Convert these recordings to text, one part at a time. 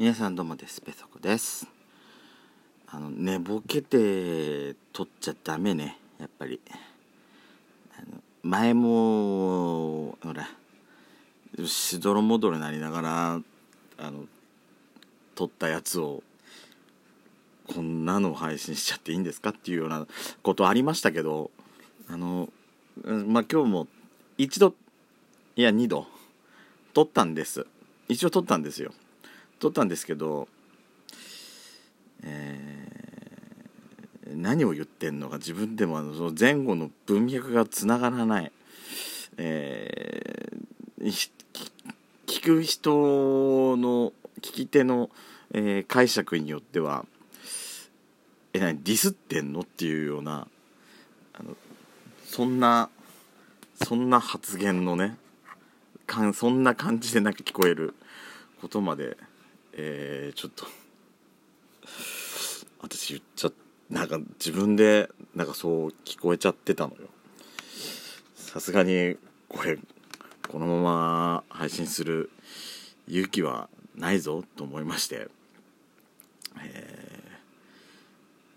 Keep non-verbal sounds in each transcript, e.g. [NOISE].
皆さんどうもです。ペソコです。あの寝ぼけて撮っちゃダメね。やっぱり。前もほらしどろもどろになりながらあの撮ったやつをこんなの配信しちゃっていいんですかっていうようなことありましたけどあのまあ今日も一度いや2度撮ったんです。一応撮ったんですよ。撮ったんですけど、えー、何を言ってんのか自分でもあのその前後の文脈がつながらない、えー、聞く人の聞き手の、えー、解釈によってはえ何ディスってんのっていうようなあのそんなそんな発言のねかんそんな感じでなんか聞こえることまでえー、ちょっと [LAUGHS] 私言っちゃなんか自分でなんかそう聞こえちゃってたのよ。さすがにこれこのまま配信する勇気はないぞと思いまして、え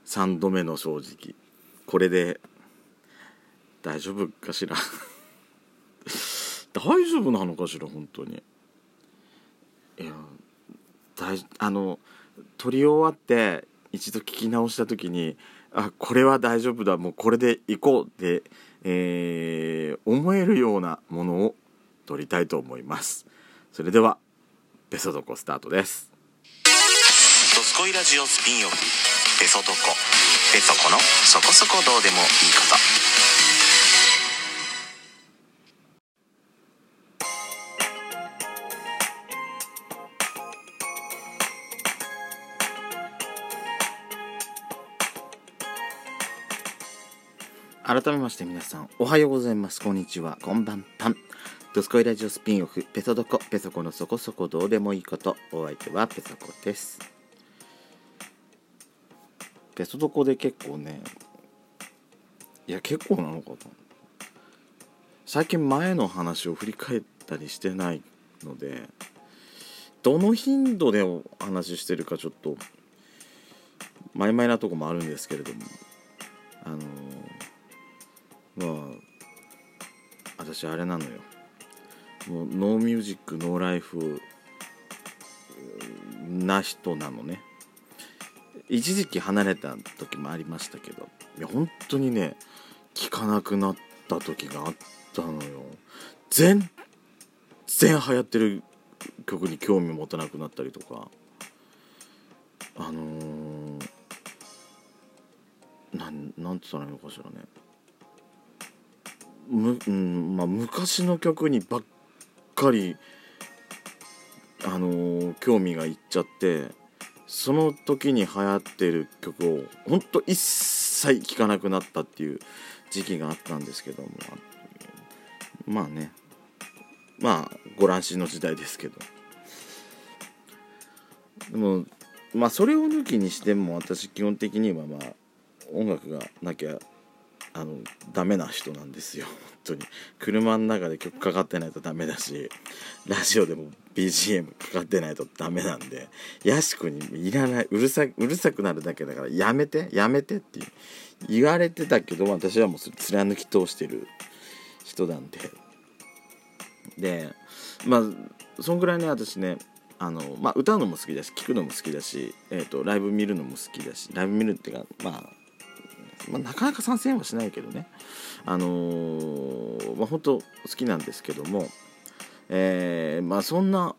ー、3度目の正直。これで大丈夫かしら？[LAUGHS] 大丈夫なのかしら本当に。いやあの撮り終わって一度聞き直した時にあこれは大丈夫だもうこれでいこうって、えー、思えるようなものを撮りたいと思います。それではベソドコスタートです。ドスコイラジオスピンオフ。ベソドコ。ベソコのそこそこどうでもいいこと。改めまして皆さんおはようございます。こんにちは。こんばんぱんドスコイラジオスピンオフ。ペソドコ。ペソコのそこそこどうでもいいこと。お相手はペソコです。ペソドコで結構ねいや結構なのかと。最近前の話を振り返ったりしてないのでどの頻度でお話ししてるかちょっとマイマイなとこもあるんですけれどもあのまあ私あれなのよ。もうノーミュージックノーライフな人なのね。一時期離れた時もありましたけどいや本当にね聴かなくなった時があったのよ。全然流行ってる曲に興味持たなくなったりとか。あのー、なんなんて言ったらいいのかしらね。む、うんまあ、昔の曲にばっかり、あのー、興味がいっちゃってその時に流行ってる曲をほんと一切聴かなくなったっていう時期があったんですけどもまあね。まあご乱心の時代ですけど。でもまあそれを抜きにしても私基本的にはまあ音楽がなきゃあのダメな人なんですよ。[LAUGHS] 本当に。車の中で曲かかってないとダメだしラジオでも BGM かかってないとダメなんでやしこにいらない。うるさうるさくなるだけだからやめてやめてって言われてたけど私はもうそれ貫き通してる人なんで。でまあそんぐらいね私ねあのまあ、歌うのも好きだし聴くのも好きだし、えーとライブ見るのも好きだしライブ見るっていうかまあまあ、なかなか参戦はしないけどね。あのー、まあ本当好きなんですけども、えー、まあそんな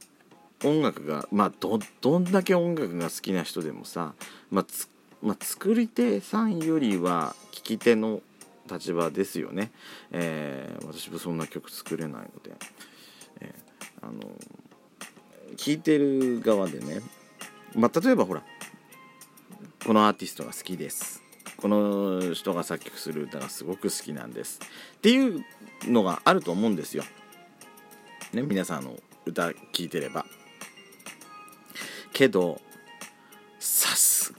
音楽がまあどどんだけ音楽が好きな人でもさ、まあつまあ、作り手さんよりは聴き手の立場ですよね、えー、私もそんな曲作れないので、えー、あの聴いてる側でね、まあ、例えばほらこのアーティストが好きです。この人が作曲する歌がすごく好きなんですっていうのがあると思うんですよ。ね、皆さんの歌聴いてれば。けどさす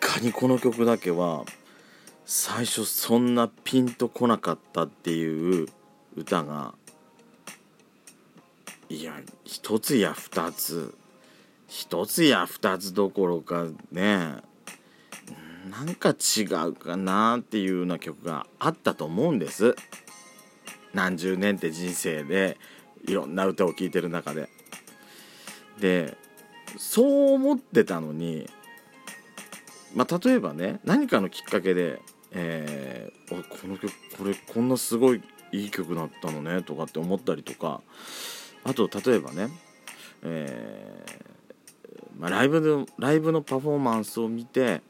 がにこの曲だけは最初そんなピンとこなかったっていう歌がいや一つや二つ一つや二つどころかねなんか違うかなっていうような曲があったと思うんです。何十年って人生でいろんな歌を聴いてる中で。でそう思ってたのにまあ例えばね何かのきっかけでえー、この曲これこんなすごいいい曲だったのねとかって思ったりとか。あと例えばね、えーまあ、ライブのライブのパフォーマンスを見て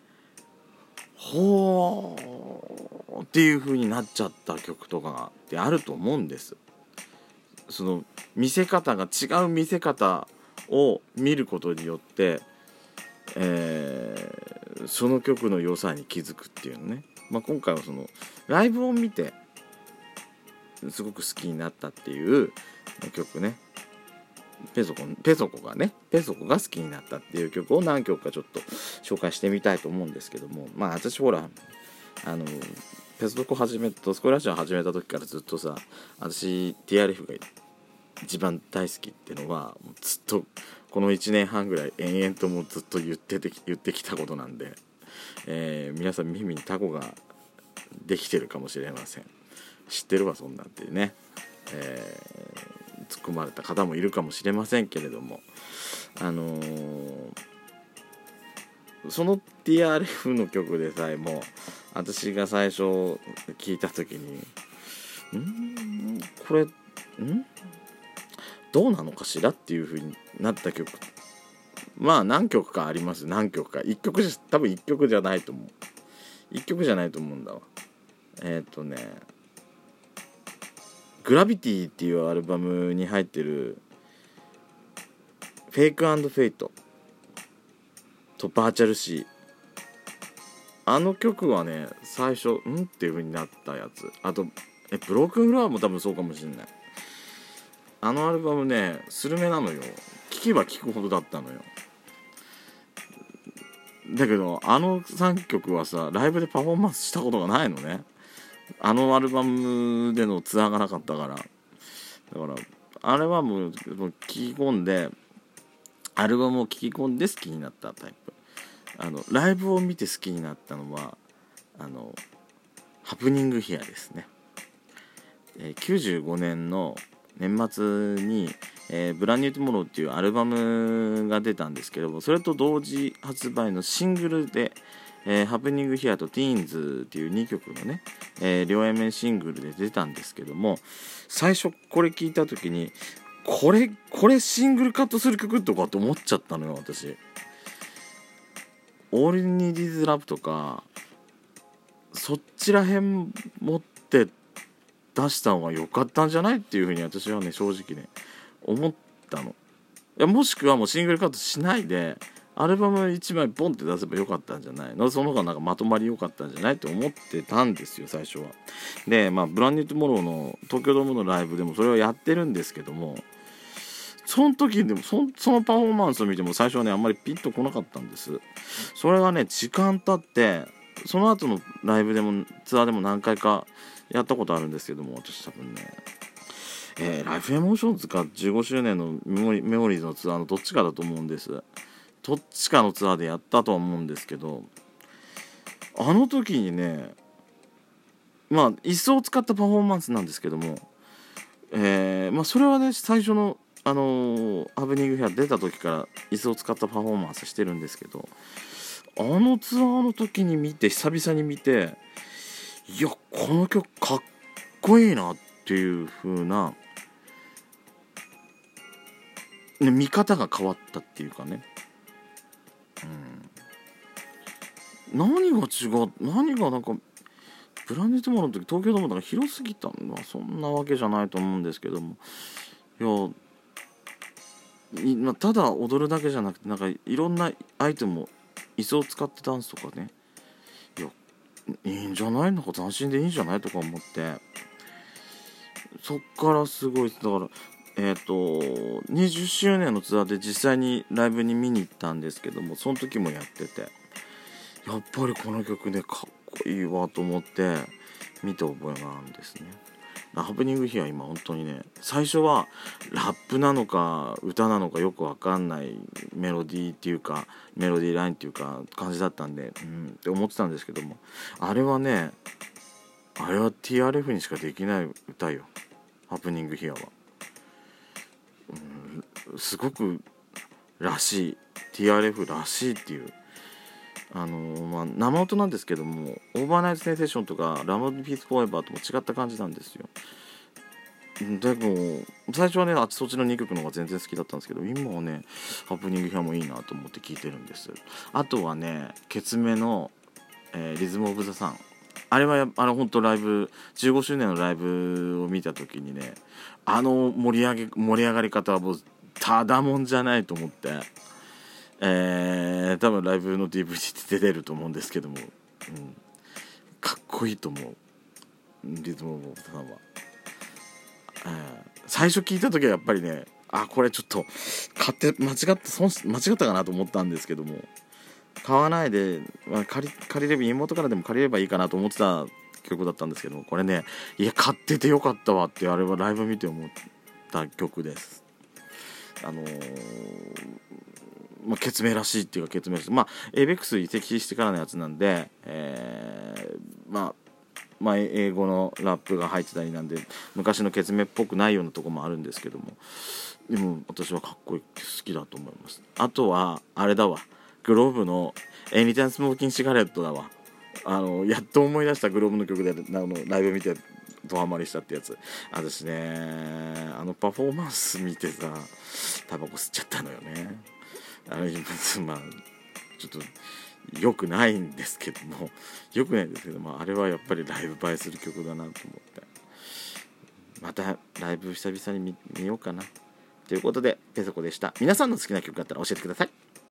ほー。っていう風になっちゃった曲とかってあると思うんです。その見せ方が違う見せ方を見ることによって、えー、その曲の良さに気づくっていうのね、まあ、今回はそのライブを見てすごく好きになったっていう曲ね。ペソコペソコがねペソコが好きになったっていう曲を何曲かちょっと紹介してみたいと思うんですけどもまあ私ほらあのペソコ始めドスコラジオ始めた時からずっとさ私 TRF が一番大好きっていうのはずっとこの1年半ぐらい延々ともずっと言ってて言ってきたことなんで、えー、皆さん耳にタコができてるかもしれません。知ってるわそんなんってね、えー、突っ込まれた方もいるかもしれませんけれどもあのー、その TRF の曲でさえも私が最初聞いた時に「んこれん？どうなのかしら?」っていう風になった曲。まあ何曲かあります。何曲か。1曲じゃ多分1曲じゃないと思う。1曲じゃないと思うんだわ。えっ、ー、とね「グラビティ」っていうアルバムに入ってる「 Fake Fate」と Virtual Sea。あの曲はね最初「ん?」っていう風になったやつ。あとえ Broken Flower も多分そうかもしんない。あのアルバムねスルメなのよ。聴けば聴くほどだったのよ。だけどあの3曲はさライブでパフォーマンスしたことがないのね。あのアルバムでのツアーがなかったから。だからあれはもう聴き込んでアルバムを聴き込んで好きになったタイプ。あのライブを見て好きになったのはあのハプニングヒアですね、えー、95年の年末に、えー、ブランニュートゥモローっていうアルバムが出たんですけどもそれと同時発売のシングルで、えー、ハプニングヒアとティーンズっていう2曲のね、えー、両 A 面シングルで出たんですけども最初これ聞いた時にこれこれシングルカットする曲とかって思っちゃったのよ私。オールニーディズラブとかそっちらへん持って出した方が良かったんじゃないっていうふうに私はね正直ね思ったのいやもしくはもうシングルカットしないでアルバム1枚ボンって出せばよかったんじゃないの？その方がなんかまとまり良かったんじゃない？って思ってたんですよ最初は。でまあ Brand New Tomorrow の東京ドームのライブでもそれをやってるんですけどもその時でもそのパフォーマンスを見ても最初はねあんまりピンとこなかったんです。それがね時間経ってその後のライブでもツアーでも何回かやったことあるんですけども私多分ねえー、 Lif-e-Motions か15周年のメモメモリーズのツアーのどっちかだと思うんです。どっちかのツアーでやったとは思うんですけどあの時にねまあ椅子を使ったパフォーマンスなんですけどもえー、まあそれはね最初のあのー、ハプニングフェア出た時から椅子を使ったパフォーマンスしてるんですけどあのツアーの時に見て久々に見ていやこの曲かっこいいなっていう風な、ね、見方が変わったっていうかね、うん、何が違う何がなんかブランディトモの時東京ドームとから広すぎたのはそんなわけじゃないと思うんですけども。いやまただ踊るだけじゃなくてなんかいろんなアイテムを椅子を使ってダンスとかね。いやいいんじゃない？のか斬新でいいんじゃない？とか思って。そっからすごいだからえっ、ー、と20周年のツアーで実際にライブに見に行ったんですけどもその時もやっててやっぱりこの曲ねかっこいいわと思って見た覚えがあるんですね。ハプニングヒア今本当にね最初はラップなのか歌なのかよくわかんないメロディーっていうかメロディーラインっていうか感じだったんでうんって思ってたんですけどもあれはねあれは TRF にしかできない歌よ。ハプニングヒアは、すごくらしい TRF らしいっていうあのまあ、生音なんですけども Overnight Sensation とか Love & Peace Forever とも違った感じなんですよ。でも最初はねあっちそっちの2曲の方が全然好きだったんですけど今はね Happening Here もいいなと思って聴いてるんです。あとはねケツメの、えー、 Rhythm of the Sun。あれはあの本当ライブ15周年のライブを見た時にねあの盛り上げ盛り上がり方はもうただもんじゃないと思って。えー、多分ライブの DVD で出てると思うんですけども、うん、かっこいいと思う。リズムオブさんは、えー、最初聞いた時はやっぱりねあこれちょっと買って間違って損間違ったかなと思ったんですけども。買わないで、まあ、借り借りれば妹からでも借りればいいかなと思ってた曲だったんですけども。これねいや買っててよかったわってあれはライブ見て思った曲です。あのーまあ、決明らしいっていうか決明らしい。まあ ABEX 移籍してからのやつなんで、えー、まあまあ、英語のラップが入ってたりなんで昔の決明っぽくないようなとこもあるんですけどもでも私はかっこいい好きだと思います。あとはあれだわ。グローブの「エニタンスモーキンシガレット」だわ。あのやっと思い出したグローブの曲であのライブ見てドハマりしたってやつ。私ね。あのパフォーマンス見てさタバコ吸っちゃったのよね。あのまあちょっと良くないんですけども。良くないんですけどもあれはやっぱりライブ映えする曲だなと思って。またライブ久々に見ようかな。ということでペソコでした。皆さんの好きな曲があったら教えてください。